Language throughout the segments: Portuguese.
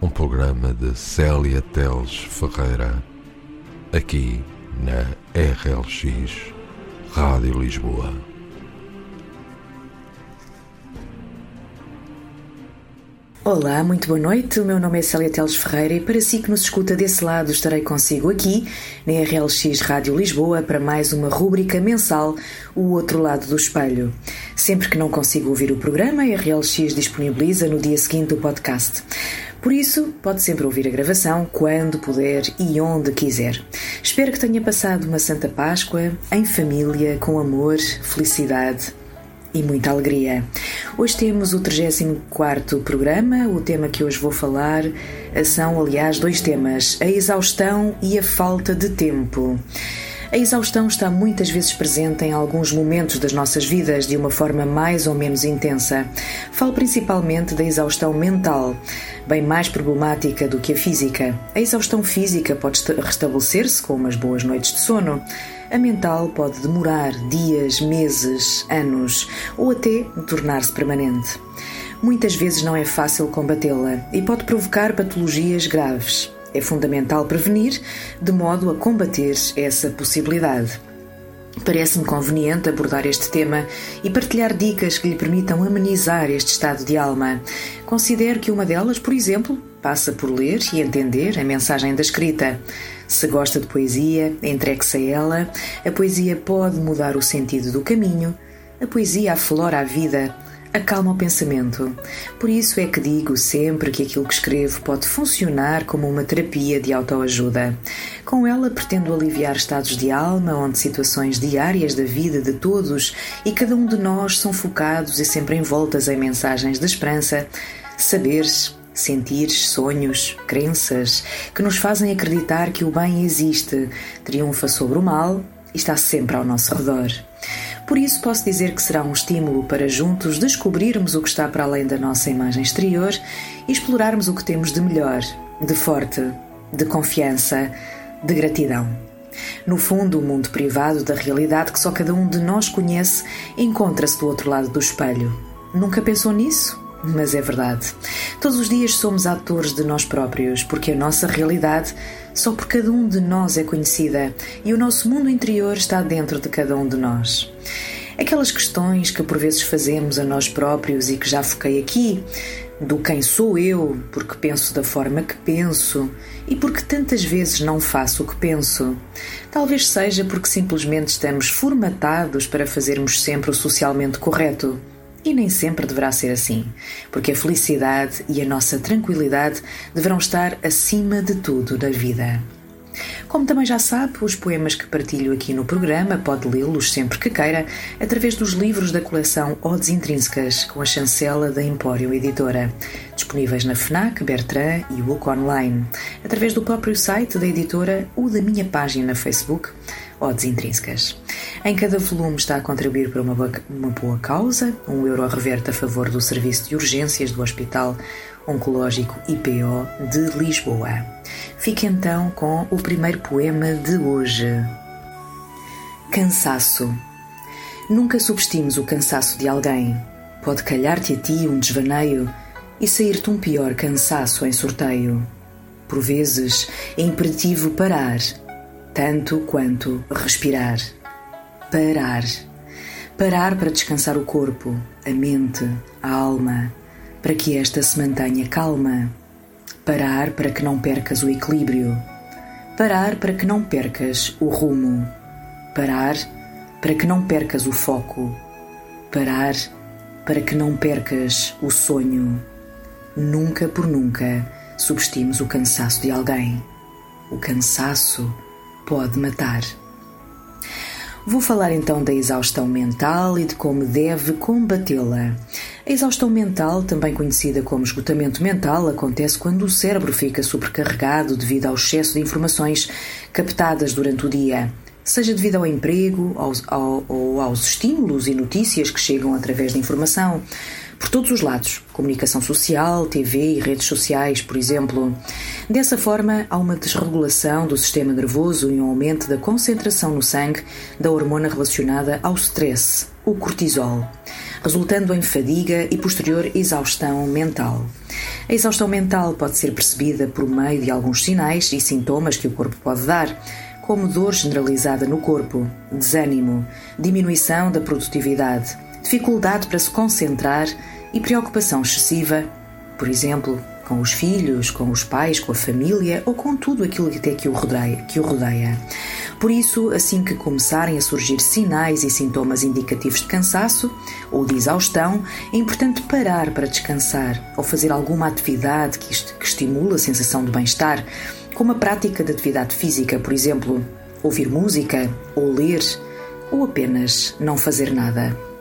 um programa de Célia Teles Ferreira, aqui na RLX Rádio Lisboa. Olá, muito boa noite. O meu nome é Célia Teles Ferreira e para si que nos escuta desse lado, estarei consigo aqui na RLX Rádio Lisboa para mais uma rúbrica mensal, O Outro Lado do Espelho. Sempre que não consigo ouvir o programa, a RLX disponibiliza no dia seguinte o podcast. Por isso, pode sempre ouvir a gravação quando puder e onde quiser. Espero que tenha passado uma Santa Páscoa em família, com amor, felicidade e muita alegria. Hoje temos o 34 programa. O tema que hoje vou falar são, aliás, dois temas: a exaustão e a falta de tempo. A exaustão está muitas vezes presente em alguns momentos das nossas vidas de uma forma mais ou menos intensa. Falo principalmente da exaustão mental, bem mais problemática do que a física. A exaustão física pode restabelecer-se com umas boas noites de sono. A mental pode demorar dias, meses, anos ou até tornar-se permanente. Muitas vezes não é fácil combatê-la e pode provocar patologias graves. É fundamental prevenir, de modo a combater essa possibilidade. Parece-me conveniente abordar este tema e partilhar dicas que lhe permitam amenizar este estado de alma. Considero que uma delas, por exemplo, passa por ler e entender a mensagem da escrita. Se gosta de poesia, entregue-se a ela. A poesia pode mudar o sentido do caminho. A poesia aflora a vida acalma o pensamento. Por isso é que digo sempre que aquilo que escrevo pode funcionar como uma terapia de autoajuda. Com ela pretendo aliviar estados de alma onde situações diárias da vida de todos e cada um de nós são focados e sempre envoltas em mensagens de esperança, saberes, sentires, sonhos, crenças que nos fazem acreditar que o bem existe, triunfa sobre o mal e está sempre ao nosso redor. Por isso, posso dizer que será um estímulo para juntos descobrirmos o que está para além da nossa imagem exterior e explorarmos o que temos de melhor, de forte, de confiança, de gratidão. No fundo, o mundo privado da realidade que só cada um de nós conhece encontra-se do outro lado do espelho. Nunca pensou nisso? Mas é verdade. Todos os dias somos atores de nós próprios, porque a nossa realidade só por cada um de nós é conhecida e o nosso mundo interior está dentro de cada um de nós. Aquelas questões que por vezes fazemos a nós próprios e que já foquei aqui, do quem sou eu, porque penso da forma que penso e porque tantas vezes não faço o que penso. Talvez seja porque simplesmente estamos formatados para fazermos sempre o socialmente correto. E nem sempre deverá ser assim, porque a felicidade e a nossa tranquilidade deverão estar acima de tudo na vida. Como também já sabe, os poemas que partilho aqui no programa pode lê-los sempre que queira através dos livros da coleção Odes Intrínsecas, com a chancela da Empório Editora, disponíveis na FNAC, Bertrand e Book Online, através do próprio site da editora ou da minha página no Facebook, Odes Intrínsecas. Em cada volume está a contribuir para uma boa, uma boa causa, um euro reverte a favor do Serviço de Urgências do Hospital Oncológico IPO de Lisboa. Fique então com o primeiro poema de hoje. Cansaço. Nunca subestimes o cansaço de alguém. Pode calhar-te a ti um desvaneio e sair-te um pior cansaço em sorteio. Por vezes é imperativo parar, tanto quanto respirar parar. Parar para descansar o corpo, a mente, a alma, para que esta se mantenha calma. Parar para que não percas o equilíbrio. Parar para que não percas o rumo. Parar para que não percas o foco. Parar para que não percas o sonho. Nunca por nunca subestimes o cansaço de alguém. O cansaço pode matar. Vou falar então da exaustão mental e de como deve combatê-la. A exaustão mental, também conhecida como esgotamento mental, acontece quando o cérebro fica sobrecarregado devido ao excesso de informações captadas durante o dia, seja devido ao emprego aos, ao, ou aos estímulos e notícias que chegam através da informação por todos os lados comunicação social, TV e redes sociais, por exemplo. Dessa forma, há uma desregulação do sistema nervoso e um aumento da concentração no sangue da hormona relacionada ao stress, o cortisol, resultando em fadiga e posterior exaustão mental. A exaustão mental pode ser percebida por meio de alguns sinais e sintomas que o corpo pode dar, como dor generalizada no corpo, desânimo, diminuição da produtividade dificuldade para se concentrar e preocupação excessiva, por exemplo, com os filhos, com os pais, com a família ou com tudo aquilo que até que o rodeia. Que o rodeia. Por isso, assim que começarem a surgir sinais e sintomas indicativos de cansaço ou de exaustão, é importante parar para descansar ou fazer alguma atividade que, que estimule a sensação de bem-estar, como a prática de atividade física, por exemplo, ouvir música ou ler, ou apenas não fazer nada.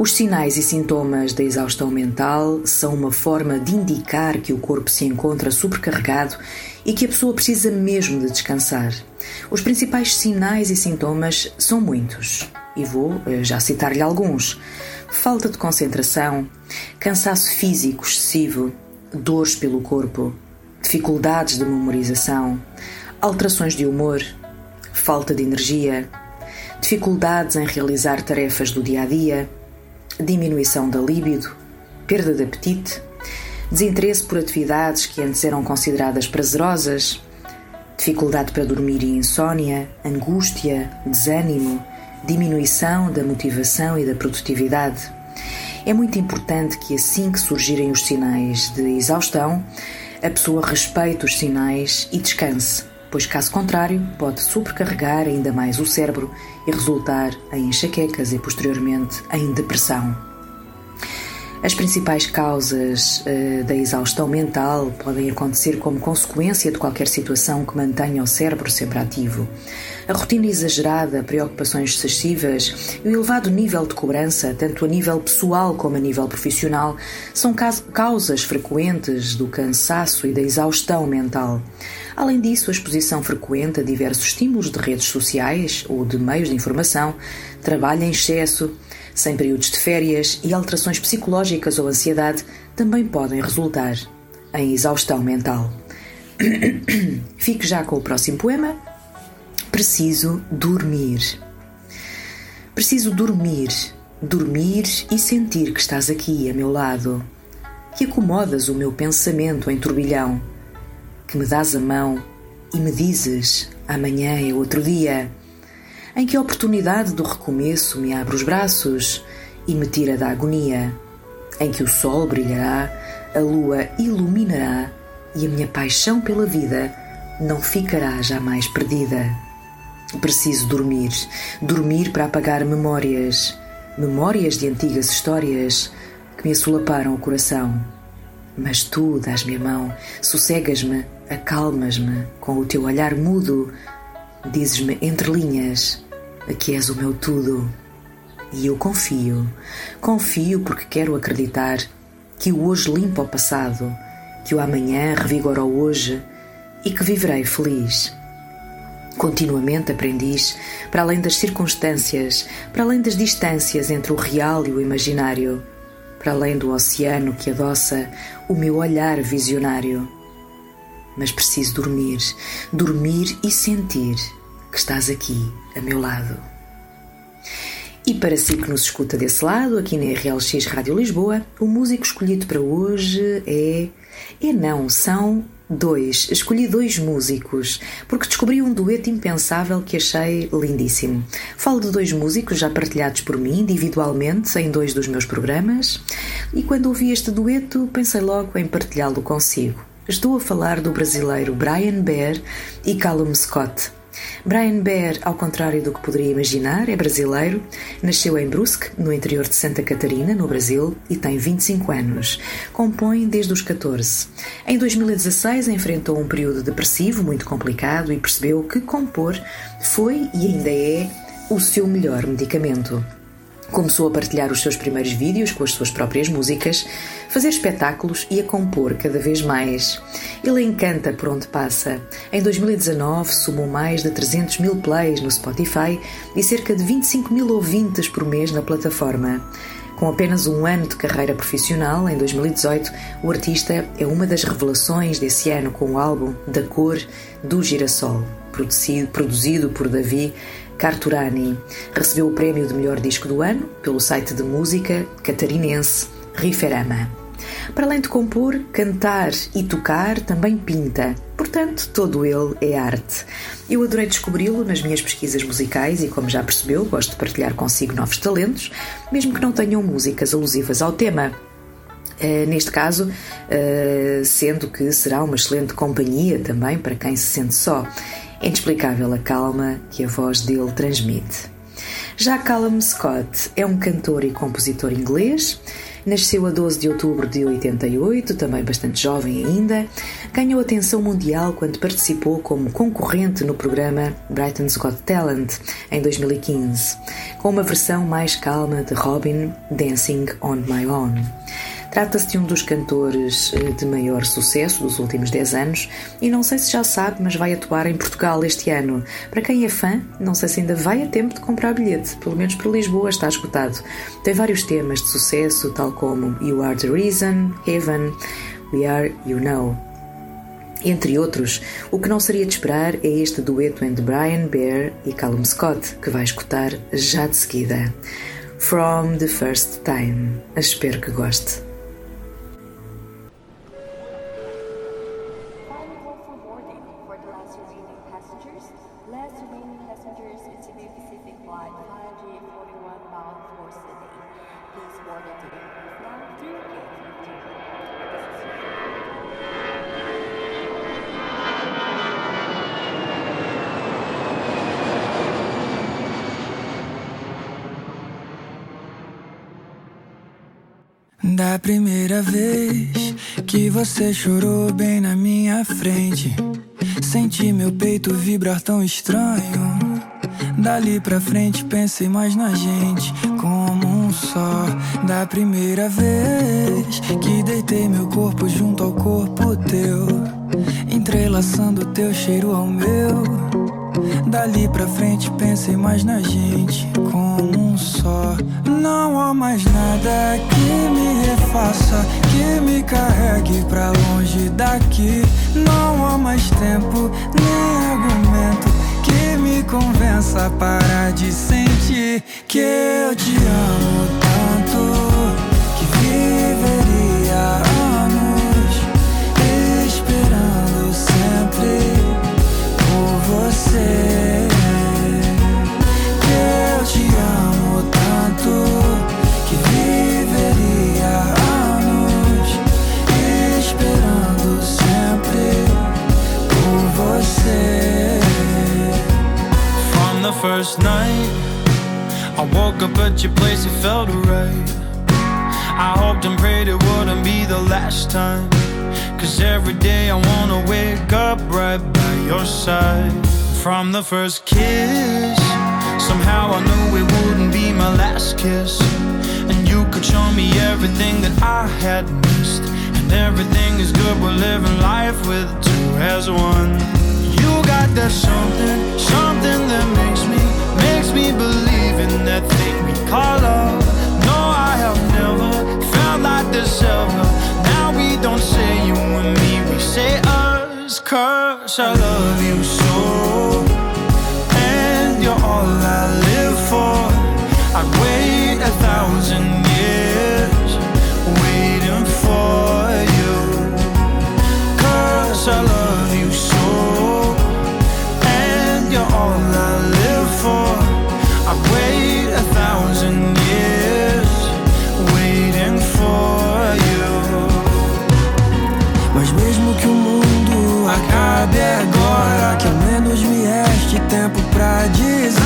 Os sinais e sintomas da exaustão mental são uma forma de indicar que o corpo se encontra sobrecarregado e que a pessoa precisa mesmo de descansar. Os principais sinais e sintomas são muitos e vou eh, já citar-lhe alguns: falta de concentração, cansaço físico excessivo, dores pelo corpo, dificuldades de memorização, alterações de humor, falta de energia, dificuldades em realizar tarefas do dia a dia diminuição da libido, perda de apetite, desinteresse por atividades que antes eram consideradas prazerosas, dificuldade para dormir e insônia, angústia, desânimo, diminuição da motivação e da produtividade. É muito importante que, assim que surgirem os sinais de exaustão, a pessoa respeite os sinais e descanse, pois, caso contrário, pode sobrecarregar ainda mais o cérebro e resultar em enxaquecas e posteriormente em depressão. As principais causas uh, da exaustão mental podem acontecer como consequência de qualquer situação que mantenha o cérebro sempre ativo. A rotina exagerada, preocupações excessivas e o elevado nível de cobrança, tanto a nível pessoal como a nível profissional, são causas frequentes do cansaço e da exaustão mental. Além disso, a exposição frequente a diversos estímulos de redes sociais ou de meios de informação, trabalho em excesso, sem períodos de férias e alterações psicológicas ou ansiedade também podem resultar em exaustão mental. Fique já com o próximo poema. Preciso dormir. Preciso dormir, dormir e sentir que estás aqui a meu lado, que acomodas o meu pensamento em turbilhão, que me dás a mão e me dizes amanhã é outro dia em que a oportunidade do recomeço me abre os braços e me tira da agonia, em que o sol brilhará, a lua iluminará e a minha paixão pela vida não ficará jamais perdida. Preciso dormir, dormir para apagar memórias, memórias de antigas histórias que me assolaparam o coração. Mas tu dás-me a mão, sossegas-me, acalmas-me com o teu olhar mudo, Dizes-me entre linhas que és o meu tudo. E eu confio. Confio porque quero acreditar que o hoje limpa o passado, que o amanhã revigora o hoje e que viverei feliz. Continuamente aprendiz, para além das circunstâncias, para além das distâncias entre o real e o imaginário, para além do oceano que adoça o meu olhar visionário mas preciso dormir, dormir e sentir que estás aqui a meu lado. E para si que nos escuta desse lado, aqui na RLX Rádio Lisboa, o músico escolhido para hoje é. É não, são dois. Escolhi dois músicos, porque descobri um dueto impensável que achei lindíssimo. Falo de dois músicos já partilhados por mim individualmente em dois dos meus programas, e quando ouvi este dueto pensei logo em partilhá-lo consigo. Estou a falar do brasileiro Brian Bear e Callum Scott. Brian Bear, ao contrário do que poderia imaginar, é brasileiro, nasceu em Brusque, no interior de Santa Catarina, no Brasil, e tem 25 anos. Compõe desde os 14. Em 2016 enfrentou um período depressivo muito complicado e percebeu que compor foi e ainda é o seu melhor medicamento. Começou a partilhar os seus primeiros vídeos com as suas próprias músicas, fazer espetáculos e a compor cada vez mais. Ele encanta por onde passa. Em 2019 somou mais de 300 mil plays no Spotify e cerca de 25 mil ouvintes por mês na plataforma. Com apenas um ano de carreira profissional, em 2018, o artista é uma das revelações desse ano com o álbum Da Cor do Girassol, produzido, produzido por Davi Carturani. Recebeu o prémio de melhor disco do ano pelo site de música catarinense Riferama. Para além de compor, cantar e tocar, também pinta. Portanto, todo ele é arte. Eu adorei descobri-lo nas minhas pesquisas musicais e, como já percebeu, gosto de partilhar consigo novos talentos, mesmo que não tenham músicas alusivas ao tema. Uh, neste caso, uh, sendo que será uma excelente companhia também para quem se sente só. É inexplicável a calma que a voz dele transmite. Já Callum Scott é um cantor e compositor inglês. Nasceu a 12 de outubro de 88, também bastante jovem ainda. Ganhou atenção mundial quando participou como concorrente no programa Britain's Got Talent em 2015, com uma versão mais calma de Robin Dancing on My Own. Trata-se de um dos cantores eh, de maior sucesso dos últimos 10 anos e não sei se já sabe, mas vai atuar em Portugal este ano. Para quem é fã, não sei se ainda vai a tempo de comprar bilhete, pelo menos para Lisboa está esgotado. Tem vários temas de sucesso, tal como You Are the Reason, Heaven, We Are You Know. Entre outros, o que não seria de esperar é este dueto entre Brian Bear e Callum Scott, que vai escutar já de seguida. From the First Time. Espero que goste. Da primeira vez que você chorou bem na minha frente, senti meu peito vibrar tão estranho. Dali pra frente pensei mais na gente como só. Da primeira vez que deitei meu corpo junto ao corpo teu, entrelaçando teu cheiro ao meu. Dali pra frente pensei mais na gente como um só. Não há mais nada que me refaça, que me carregue pra longe daqui. Não há mais tempo nem argumento que me convença a parar de sentir que eu te amo tanto que viveria anos esperando sempre por você. Que eu te amo tanto que viveria anos esperando sempre por você. From the first night, I woke up at your place, it felt right. I hoped and prayed it wouldn't be the last time. Cause every day I wanna wake up right by your side. From the first kiss, somehow I knew it wouldn't be my last kiss. And you could show me everything that I had missed. And everything is good, we're living life with two as one. You got that something, something that makes me, makes me believe in that thing we call love. No, I have never felt like this ever. Now we don't say you and me, we say us. Cause I love you so. And you're all I live for. I'd wait a thousand years waiting for you. Cause I love pra.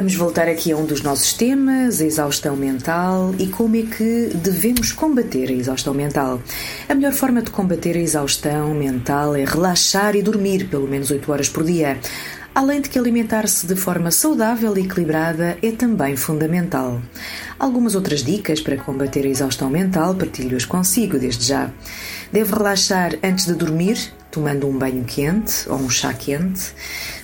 Vamos voltar aqui a um dos nossos temas, a exaustão mental e como é que devemos combater a exaustão mental. A melhor forma de combater a exaustão mental é relaxar e dormir pelo menos 8 horas por dia. Além de que alimentar-se de forma saudável e equilibrada é também fundamental. Algumas outras dicas para combater a exaustão mental partilho-as consigo desde já. Deve relaxar antes de dormir, tomando um banho quente ou um chá quente.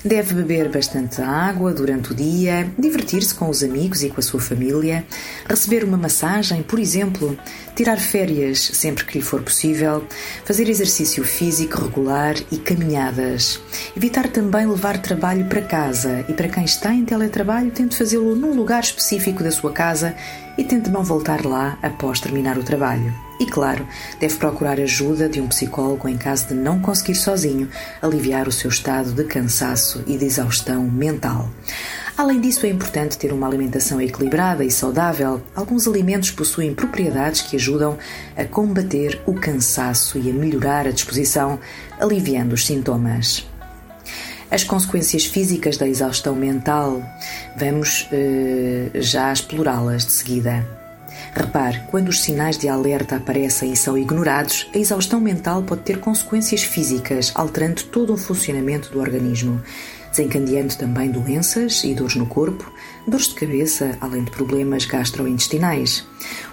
Deve beber bastante água durante o dia, divertir-se com os amigos e com a sua família, receber uma massagem, por exemplo, tirar férias sempre que lhe for possível, fazer exercício físico regular e caminhadas. Evitar também levar trabalho para casa e para quem está em teletrabalho, tente fazê-lo num lugar específico da sua casa e tente não voltar lá após terminar o trabalho. E claro, deve procurar ajuda de um psicólogo em caso de não conseguir sozinho aliviar o seu estado de cansaço e de exaustão mental. Além disso, é importante ter uma alimentação equilibrada e saudável. Alguns alimentos possuem propriedades que ajudam a combater o cansaço e a melhorar a disposição, aliviando os sintomas. As consequências físicas da exaustão mental, vamos eh, já explorá-las de seguida. Repare, quando os sinais de alerta aparecem e são ignorados, a exaustão mental pode ter consequências físicas, alterando todo o funcionamento do organismo, desencadeando também doenças e dores no corpo, dores de cabeça, além de problemas gastrointestinais.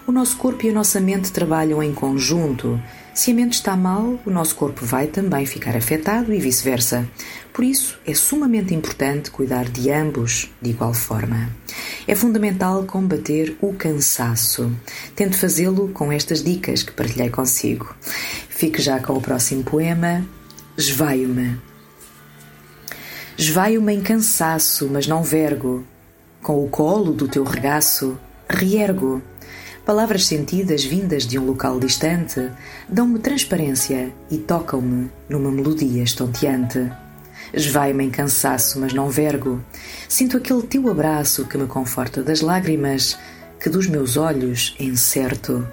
O nosso corpo e a nossa mente trabalham em conjunto. Se a mente está mal, o nosso corpo vai também ficar afetado e vice-versa. Por isso, é sumamente importante cuidar de ambos de igual forma. É fundamental combater o cansaço. Tente fazê-lo com estas dicas que partilhei consigo. Fique já com o próximo poema. Esvaio-me. Esvaio-me em cansaço, mas não vergo. Com o colo do teu regaço, reergo Palavras sentidas vindas de um local distante dão-me transparência e tocam-me numa melodia estonteante. Esvai-me em cansaço, mas não vergo. Sinto aquele teu abraço que me conforta das lágrimas que dos meus olhos encerto.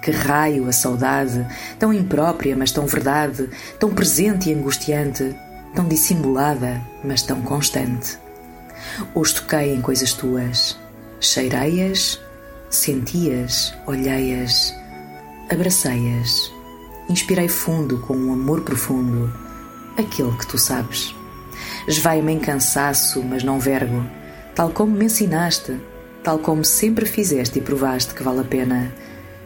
Que raio a saudade, tão imprópria, mas tão verdade, tão presente e angustiante, tão dissimulada, mas tão constante. Hoje toquei em coisas tuas, cheirei-as Senti-as, olhei-as, abracei-as, inspirei fundo com um amor profundo, aquele que tu sabes. Esvai-me em cansaço, mas não vergo, tal como me ensinaste, tal como sempre fizeste e provaste que vale a pena.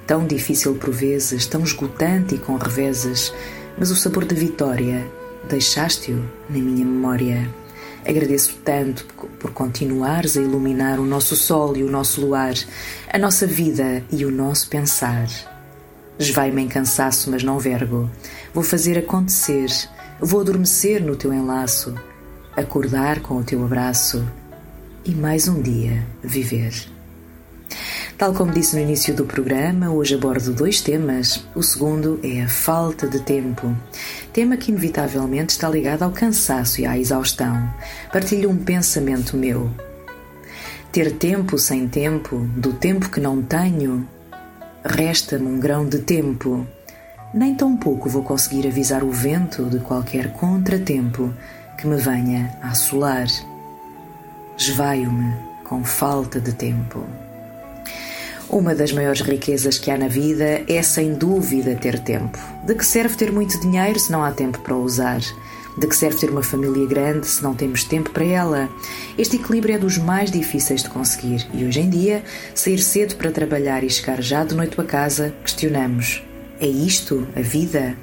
Tão difícil por vezes, tão esgotante e com reveses, mas o sabor da vitória deixaste-o na minha memória. Agradeço tanto por continuares a iluminar o nosso sol e o nosso luar, a nossa vida e o nosso pensar. Esvai-me em cansaço, mas não vergo. Vou fazer acontecer, vou adormecer no teu enlaço, acordar com o teu abraço e mais um dia viver. Tal como disse no início do programa, hoje abordo dois temas. O segundo é a falta de tempo, tema que inevitavelmente está ligado ao cansaço e à exaustão. Partilho um pensamento meu. Ter tempo sem tempo, do tempo que não tenho, resta-me um grão de tempo. Nem tão pouco vou conseguir avisar o vento de qualquer contratempo que me venha a assolar. Esvaio-me com falta de tempo. Uma das maiores riquezas que há na vida é sem dúvida ter tempo. De que serve ter muito dinheiro se não há tempo para usar? De que serve ter uma família grande se não temos tempo para ela? Este equilíbrio é dos mais difíceis de conseguir e hoje em dia, sair cedo para trabalhar e chegar já de noite a casa, questionamos: é isto a vida?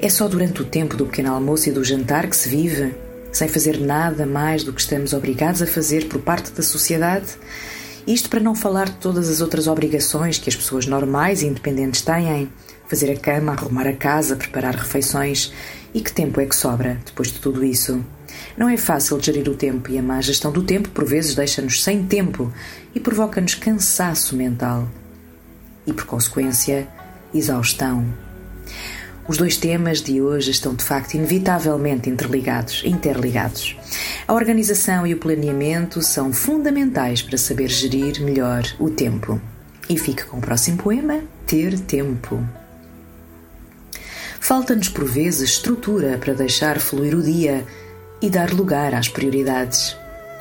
É só durante o tempo do pequeno almoço e do jantar que se vive, sem fazer nada mais do que estamos obrigados a fazer por parte da sociedade? Isto para não falar de todas as outras obrigações que as pessoas normais e independentes têm: fazer a cama, arrumar a casa, preparar refeições. E que tempo é que sobra depois de tudo isso? Não é fácil gerir o tempo e a má gestão do tempo por vezes deixa-nos sem tempo e provoca-nos cansaço mental e, por consequência, exaustão. Os dois temas de hoje estão de facto inevitavelmente interligados, interligados. A organização e o planeamento são fundamentais para saber gerir melhor o tempo. E fique com o próximo poema: Ter tempo. Falta-nos por vezes estrutura para deixar fluir o dia e dar lugar às prioridades.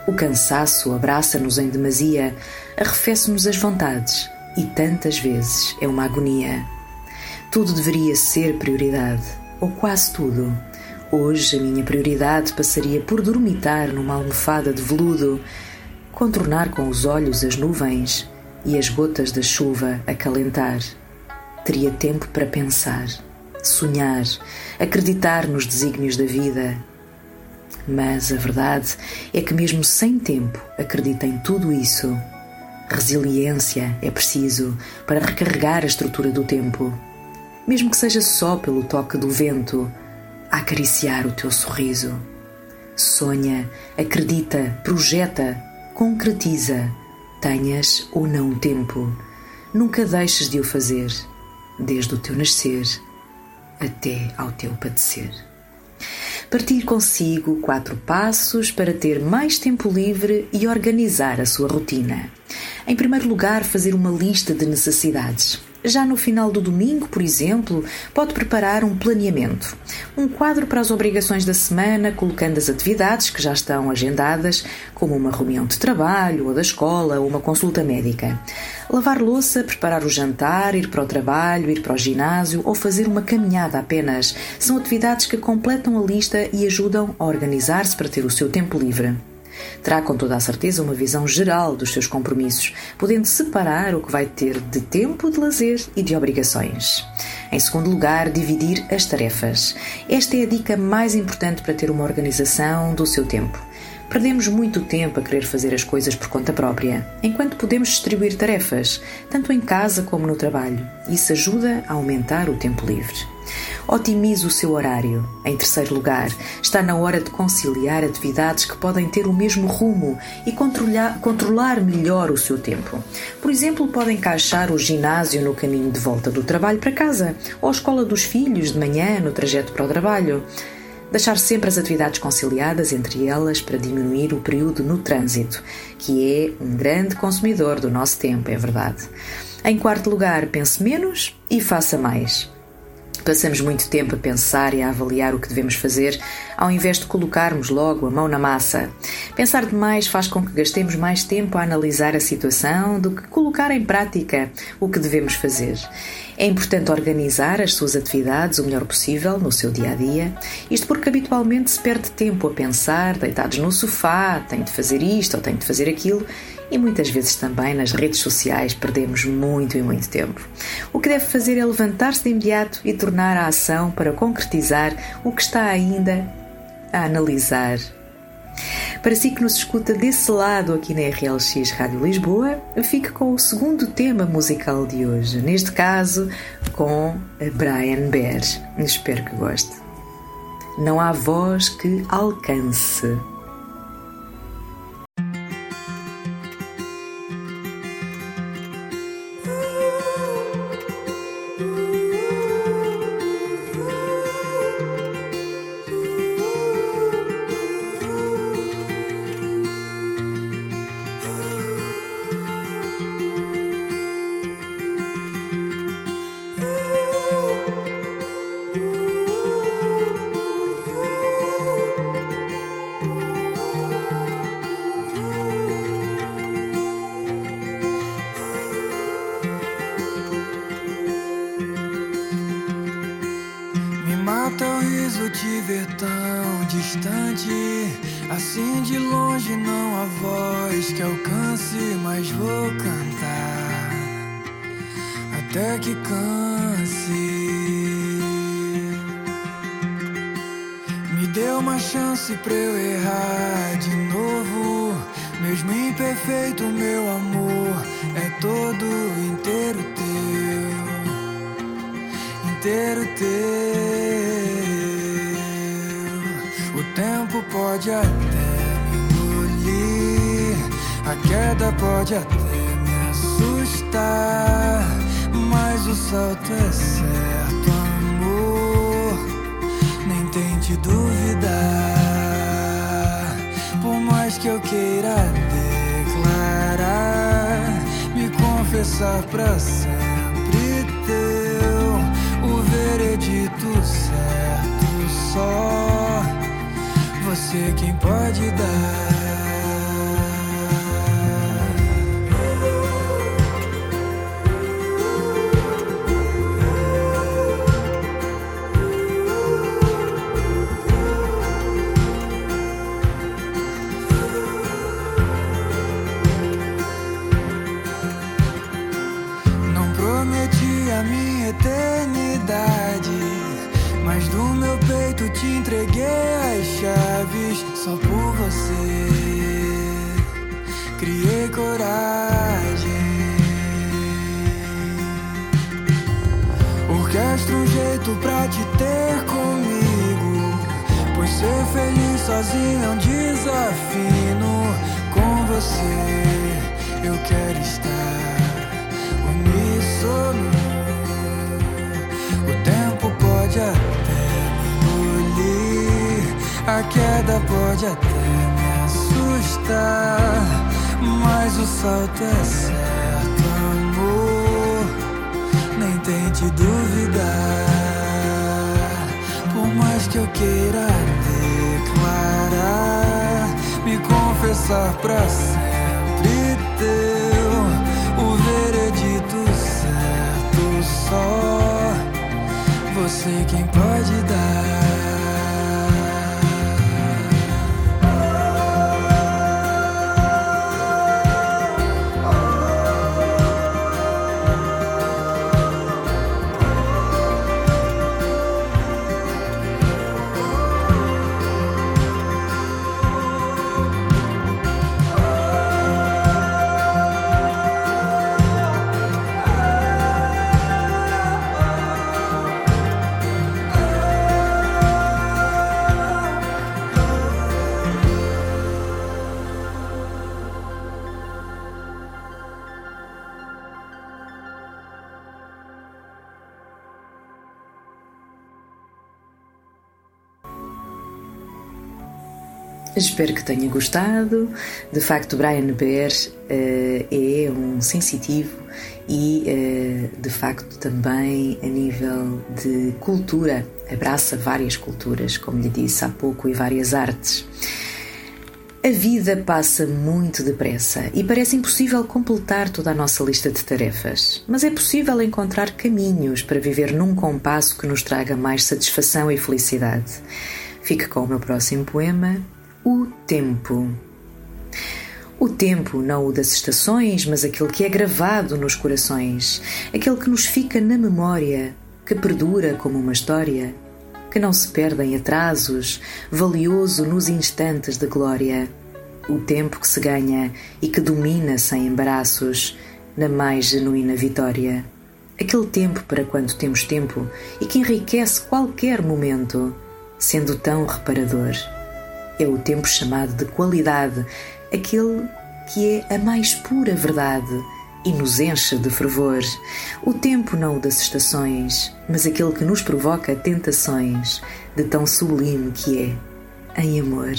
O cansaço abraça-nos em demasia, arrefece-nos as vontades e tantas vezes é uma agonia. Tudo deveria ser prioridade, ou quase tudo. Hoje a minha prioridade passaria por dormitar numa almofada de veludo, contornar com os olhos as nuvens e as gotas da chuva acalentar. Teria tempo para pensar, sonhar, acreditar nos desígnios da vida. Mas a verdade é que, mesmo sem tempo, acredita em tudo isso. Resiliência é preciso para recarregar a estrutura do tempo mesmo que seja só pelo toque do vento, a acariciar o teu sorriso. Sonha, acredita, projeta, concretiza, tenhas ou não tempo. Nunca deixes de o fazer, desde o teu nascer até ao teu padecer. Partilhe consigo quatro passos para ter mais tempo livre e organizar a sua rotina. Em primeiro lugar, fazer uma lista de necessidades. Já no final do domingo, por exemplo, pode preparar um planeamento, um quadro para as obrigações da semana, colocando as atividades que já estão agendadas, como uma reunião de trabalho ou da escola ou uma consulta médica. Lavar louça, preparar o jantar, ir para o trabalho, ir para o ginásio ou fazer uma caminhada apenas são atividades que completam a lista e ajudam a organizar-se para ter o seu tempo livre. Terá com toda a certeza uma visão geral dos seus compromissos, podendo separar o que vai ter de tempo de lazer e de obrigações. Em segundo lugar, dividir as tarefas. Esta é a dica mais importante para ter uma organização do seu tempo. Perdemos muito tempo a querer fazer as coisas por conta própria, enquanto podemos distribuir tarefas, tanto em casa como no trabalho. Isso ajuda a aumentar o tempo livre. Otimize o seu horário. Em terceiro lugar, está na hora de conciliar atividades que podem ter o mesmo rumo e controlar, melhor o seu tempo. Por exemplo, pode encaixar o ginásio no caminho de volta do trabalho para casa, ou a escola dos filhos de manhã no trajeto para o trabalho. Deixar sempre as atividades conciliadas entre elas para diminuir o período no trânsito, que é um grande consumidor do nosso tempo, é verdade. Em quarto lugar, pense menos e faça mais. Passamos muito tempo a pensar e a avaliar o que devemos fazer, ao invés de colocarmos logo a mão na massa. Pensar demais faz com que gastemos mais tempo a analisar a situação do que colocar em prática o que devemos fazer. É importante organizar as suas atividades o melhor possível no seu dia a dia, isto porque habitualmente se perde tempo a pensar, deitados no sofá, tenho de fazer isto ou tenho de fazer aquilo, e muitas vezes também nas redes sociais perdemos muito e muito tempo. O que deve fazer é levantar-se de imediato e tornar a ação para concretizar o que está ainda a analisar. Para si que nos escuta desse lado aqui na RLX Rádio Lisboa, fique com o segundo tema musical de hoje, neste caso com Brian Bear. Espero que goste. Não há voz que alcance. Pode até me engolir, a queda pode até me assustar, mas o salto é certo, amor. Nem tente duvidar, por mais que eu queira declarar, me confessar pra sempre teu, o veredito certo só você quem pode dar. Pra te ter comigo. Pois ser feliz sozinho é um desafio. Com você eu quero estar uníssono. O tempo pode até me engolir, a queda pode até me assustar, mas o salto é certo, amor. Nem tente duvidar, mais que eu queira declarar, me confessar pra sempre teu, o veredito certo só você quem pode dar. Espero que tenha gostado. De facto, Brian Bear uh, é um sensitivo e, uh, de facto, também a nível de cultura, abraça várias culturas, como lhe disse há pouco, e várias artes. A vida passa muito depressa e parece impossível completar toda a nossa lista de tarefas, mas é possível encontrar caminhos para viver num compasso que nos traga mais satisfação e felicidade. Fique com o meu próximo poema, O Tempo. O tempo, não o das estações, mas aquele que é gravado nos corações, aquele que nos fica na memória, que perdura como uma história que não se perde em atrasos, valioso nos instantes de glória. O tempo que se ganha e que domina sem embaraços, na mais genuína vitória. Aquele tempo para quando temos tempo e que enriquece qualquer momento, sendo tão reparador. É o tempo chamado de qualidade, aquele que é a mais pura verdade e nos enche de fervor. O tempo não o das estações, mas aquele que nos provoca tentações, de tão sublime que é, em amor.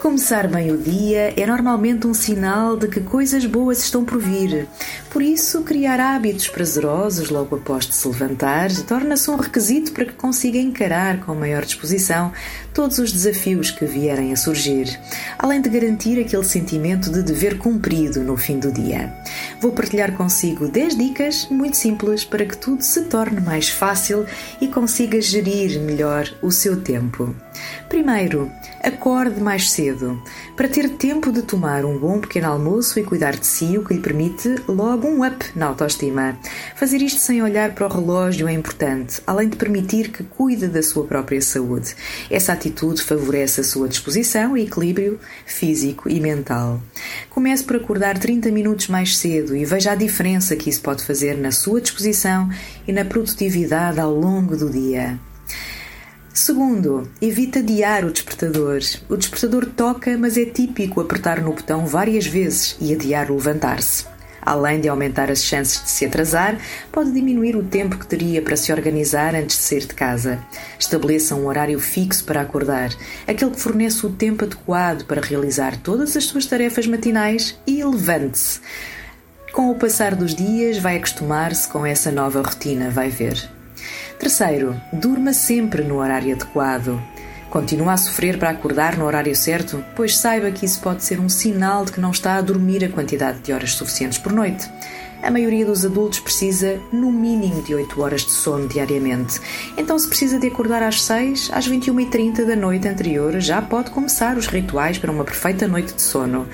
Começar bem o dia é normalmente um sinal de que coisas boas estão por vir. Por isso, criar hábitos prazerosos logo após de se levantar torna-se um requisito para que consiga encarar com maior disposição todos os desafios que vierem a surgir, além de garantir aquele sentimento de dever cumprido no fim do dia. Vou partilhar consigo 10 dicas muito simples para que tudo se torne mais fácil e consiga gerir melhor o seu tempo. Primeiro, acorde mais cedo para ter tempo de tomar um bom pequeno almoço e cuidar de si, o que lhe permite logo um up na autoestima. Fazer isto sem olhar para o relógio é importante, além de permitir que cuide da sua própria saúde. Essa atitude favorece a sua disposição e equilíbrio físico e mental. Comece por acordar 30 minutos mais cedo e veja a diferença que isso pode fazer na sua disposição e na produtividade ao longo do dia. Segundo, evita adiar o despertador. O despertador toca, mas é típico apertar no botão várias vezes e adiar o levantar-se. Além de aumentar as chances de se atrasar, pode diminuir o tempo que teria para se organizar antes de sair de casa. Estabeleça um horário fixo para acordar, aquele que fornece o tempo adequado para realizar todas as suas tarefas matinais e levante-se. Com o passar dos dias, vai acostumar-se com essa nova rotina, vai ver. Terceiro, durma sempre no horário adequado. Continua a sofrer para acordar no horário certo? Pois saiba que isso pode ser um sinal de que não está a dormir a quantidade de horas suficientes por noite. A maioria dos adultos precisa, no mínimo, de 8 horas de sono diariamente. Então, se precisa de acordar às 6, às 21h30 da noite anterior, já pode começar os rituais para uma perfeita noite de sono.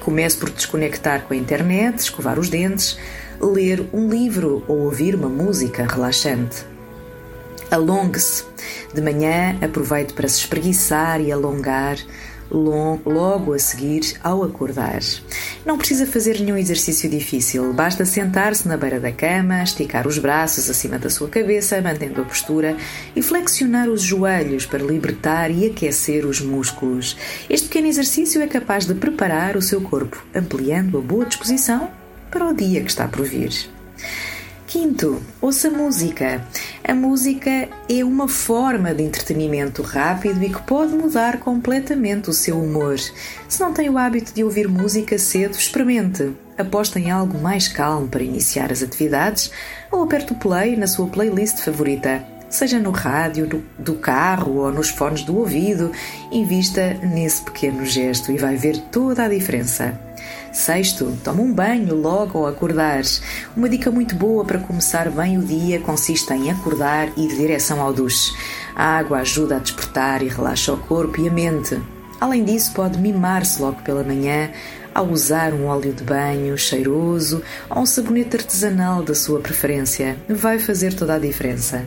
Comece por desconectar com a internet, escovar os dentes, ler um livro ou ouvir uma música relaxante. Alongue-se. De manhã, aproveite para se espreguiçar e alongar logo a seguir ao acordar. Não precisa fazer nenhum exercício difícil, basta sentar-se na beira da cama, esticar os braços acima da sua cabeça, mantendo a postura e flexionar os joelhos para libertar e aquecer os músculos. Este pequeno exercício é capaz de preparar o seu corpo, ampliando a boa disposição para o dia que está por vir. Quinto, ouça música. A música é uma forma de entretenimento rápido e que pode mudar completamente o seu humor. Se não tem o hábito de ouvir música cedo, experimente. Aposta em algo mais calmo para iniciar as atividades ou aperte o play na sua playlist favorita. Seja no rádio, do carro ou nos fones do ouvido, invista nesse pequeno gesto e vai ver toda a diferença. Sexto, toma um banho logo ao acordar. Uma dica muito boa para começar bem o dia consiste em acordar e ir direção ao duche. A água ajuda a despertar e relaxa o corpo e a mente. Além disso, pode mimar-se logo pela manhã ao usar um óleo de banho cheiroso ou um sabonete artesanal da sua preferência. Vai fazer toda a diferença.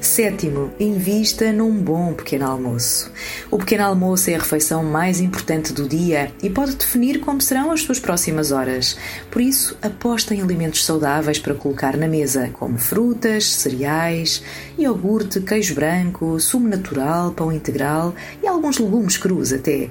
Sétimo, invista num bom pequeno almoço. O pequeno almoço é a refeição mais importante do dia e pode definir como serão as suas próximas horas. Por isso, aposta em alimentos saudáveis para colocar na mesa, como frutas, cereais, iogurte, queijo branco, sumo natural, pão integral e alguns legumes crus até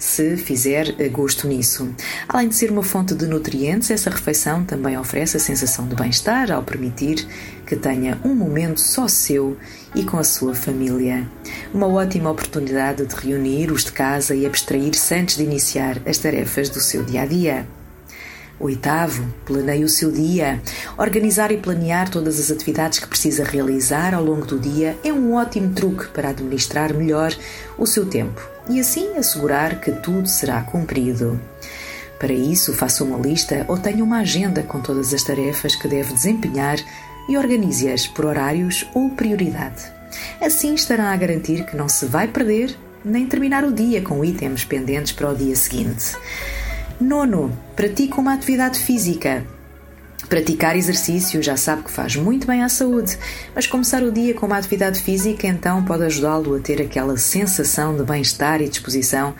se fizer eh, gosto nisso. Além de ser uma fonte de nutrientes, essa refeição também oferece a sensação de bem-estar ao permitir que tenha um momento só seu e com a sua família. Uma ótima oportunidade de reunir os de casa e abstrair-se antes de iniciar as tarefas do seu dia a dia. Oitavo, planeie o seu dia. Organizar e planear todas as atividades que precisa realizar ao longo do dia é um ótimo truque para administrar melhor o seu tempo e assim assegurar que tudo será cumprido. Para isso, faça uma lista ou tenha uma agenda com todas as tarefas que deve desempenhar e organize-as por horários ou prioridade. Assim estará a garantir que não se vai perder nem terminar o dia com itens pendentes para o dia seguinte. Nono, pratique uma atividade física. Praticar exercício já sabe que faz muito bem à saúde, mas começar o dia com uma atividade física então pode ajudá-lo a ter aquela sensação de bem-estar e disposição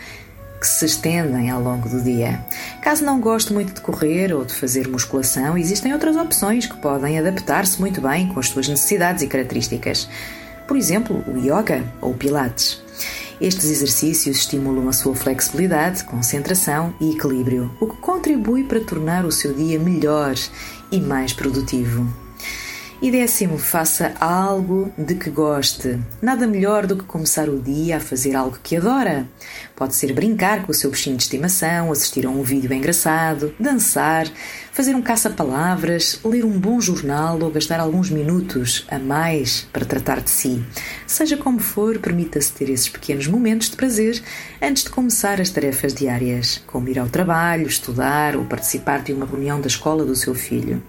que se estendem ao longo do dia. Caso não goste muito de correr ou de fazer musculação, existem outras opções que podem adaptar-se muito bem com as suas necessidades e características. Por exemplo, o yoga ou o pilates. Estes exercícios estimulam a sua flexibilidade, concentração e equilíbrio, o que contribui para tornar o seu dia melhor e mais produtivo. E décimo, faça algo de que goste. Nada melhor do que começar o dia a fazer algo que adora. Pode ser brincar com o seu bichinho de estimação, assistir a um vídeo engraçado, dançar, fazer um caça-palavras, ler um bom jornal ou gastar alguns minutos a mais para tratar de si. Seja como for, permita-se ter esses pequenos momentos de prazer antes de começar as tarefas diárias, como ir ao trabalho, estudar ou participar de uma reunião da escola do seu filho.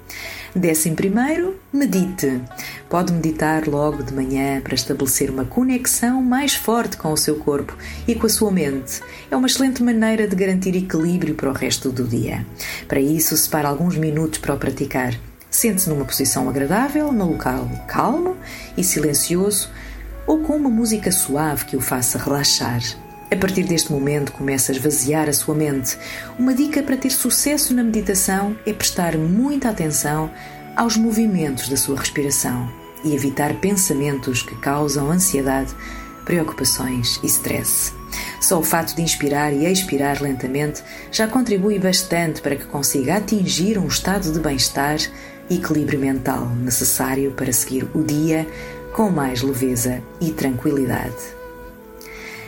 Décimo primeiro, medite. Pode meditar logo de manhã para estabelecer uma conexão mais forte com o seu corpo e com a sua mente. É uma excelente maneira de garantir equilíbrio para o resto do dia. Para isso, separe alguns minutos para o praticar. Sente-se numa posição agradável, num local calmo e silencioso ou com uma música suave que o faça relaxar. A partir deste momento, começa a esvaziar a sua mente. Uma dica para ter sucesso na meditação é prestar muita atenção aos movimentos da sua respiração e evitar pensamentos que causam ansiedade, preocupações e stress. Só o fato de inspirar e expirar lentamente já contribui bastante para que consiga atingir um estado de bem-estar e equilíbrio mental necessário para seguir o dia com mais leveza e tranquilidade.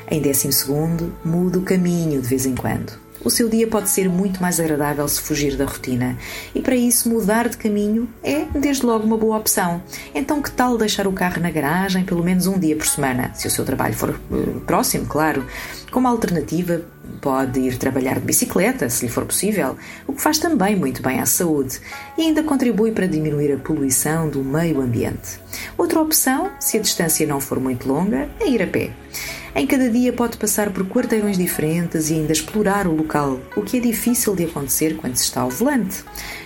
Em décimo segundo, mude o caminho de vez em quando. O seu dia pode ser muito mais agradável se fugir da rotina. E para isso, mudar de caminho é, desde logo, uma boa opção. Então, que tal deixar o carro na garagem pelo menos um dia por semana? Se o seu trabalho for uh, próximo, claro. Como alternativa, pode ir trabalhar de bicicleta, se lhe for possível, o que faz também muito bem à saúde e ainda contribui para diminuir a poluição do meio ambiente. Outra opção, se a distância não for muito longa, é ir a pé. Em cada dia pode passar por quarteirões diferentes e ainda explorar o local, o que é difícil de acontecer quando se está ao volante.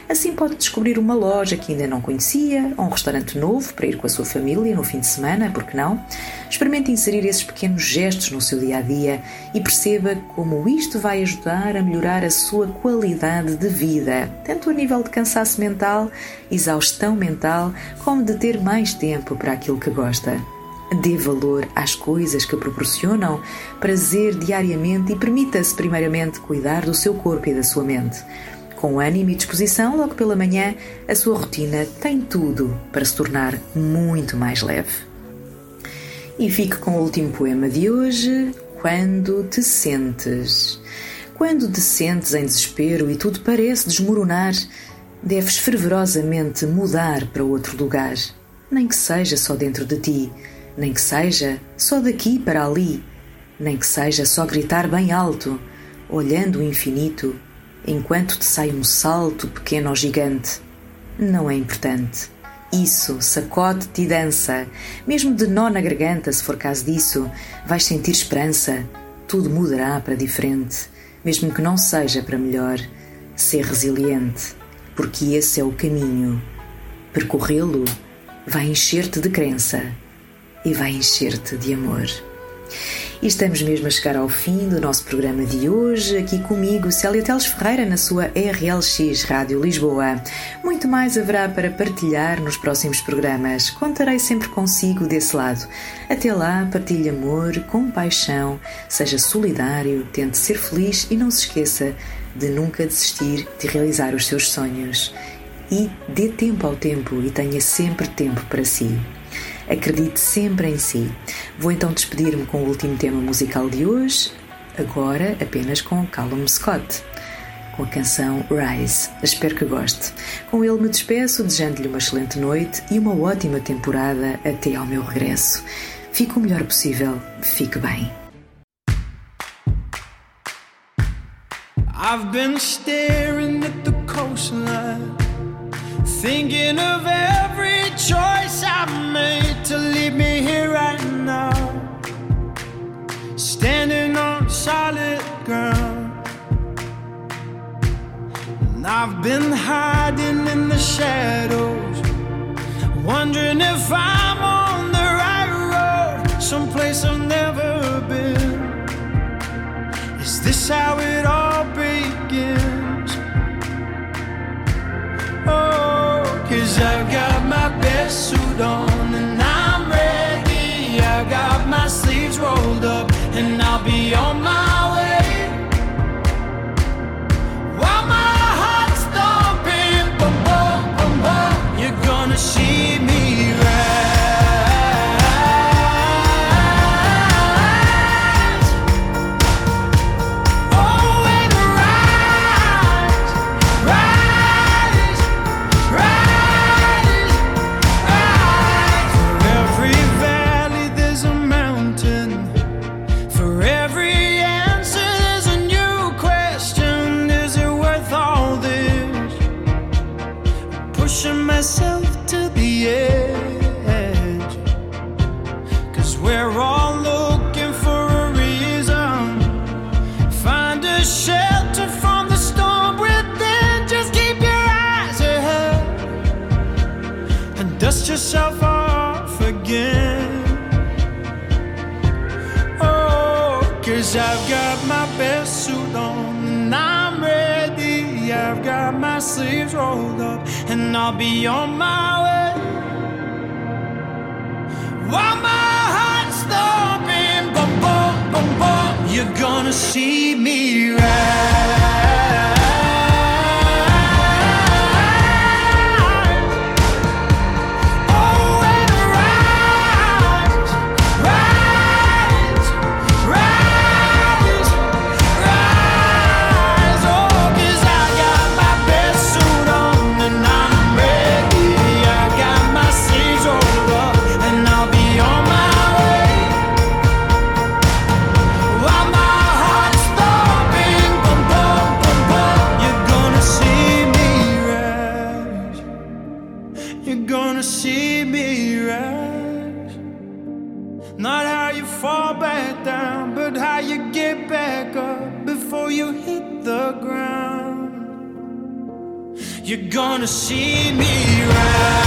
Assim pode descobrir uma loja que ainda não conhecia, ou um restaurante novo para ir com a sua família no fim de semana, por que não? Experimente inserir esses pequenos gestos no seu dia a dia e perceba como isto vai ajudar a melhorar a sua qualidade de vida, tanto a nível de cansaço mental, exaustão mental, como de ter mais tempo para aquilo que gosta. Dê valor às coisas que proporcionam prazer diariamente e permita-se, primeiramente, cuidar do seu corpo e da sua mente. Com ânimo e disposição, logo pela manhã, a sua rotina tem tudo para se tornar muito mais leve. E fique com o último poema de hoje, Quando te sentes. Quando te sentes em desespero e tudo parece desmoronar, deves fervorosamente mudar para outro lugar, nem que seja só dentro de ti nem que seja só daqui para ali, nem que seja só gritar bem alto, olhando o infinito, enquanto te sai um salto pequeno ou gigante. Não é importante. Isso, sacode-te e dança. Mesmo de nó na garganta, se for caso disso, vais sentir esperança. Tudo mudará para diferente, mesmo que não seja para melhor. Ser resiliente, porque esse é o caminho. Percorrê-lo vai encher-te de crença e vai encher-te de amor. E estamos mesmo a chegar ao fim do nosso programa de hoje, aqui comigo, Célia Teles Ferreira, na sua RLX Rádio Lisboa. Muito mais haverá para partilhar nos próximos programas. Contarei sempre consigo desse lado. Até lá, partilhe amor, compaixão, seja solidário, tente ser feliz e não se esqueça de nunca desistir de realizar os seus sonhos. E dê tempo ao tempo e tenha sempre tempo para si. Acredite sempre em si. Vou então despedir-me com o último tema musical de hoje, agora apenas com Callum Scott, com a canção Rise. Espero que goste. Com ele me despeço, desejando-lhe uma excelente noite e uma ótima temporada até ao meu regresso. Fique o melhor possível, fique bem. I've been staring at the coastline, thinking of every choice I've made. to leave me here right now, standing on solid ground. And I've been hiding in the shadows, wondering if I'm on the right road, someplace I've never been. Is this how it all I've got my best suit on and I'm ready. I got my sleeves rolled up, and I'll be on my yourself off again. Oh, cause I've got my best suit on and I'm ready. I've got my sleeves rolled up and I'll be on my way. While my heart's thumping, boom, boom, boom, boom, you're gonna see me ride. You're gonna see me rise.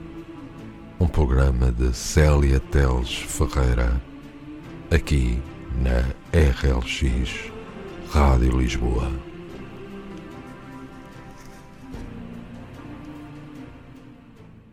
um programa de Célia Teles Ferreira, aqui na RLX Rádio Lisboa.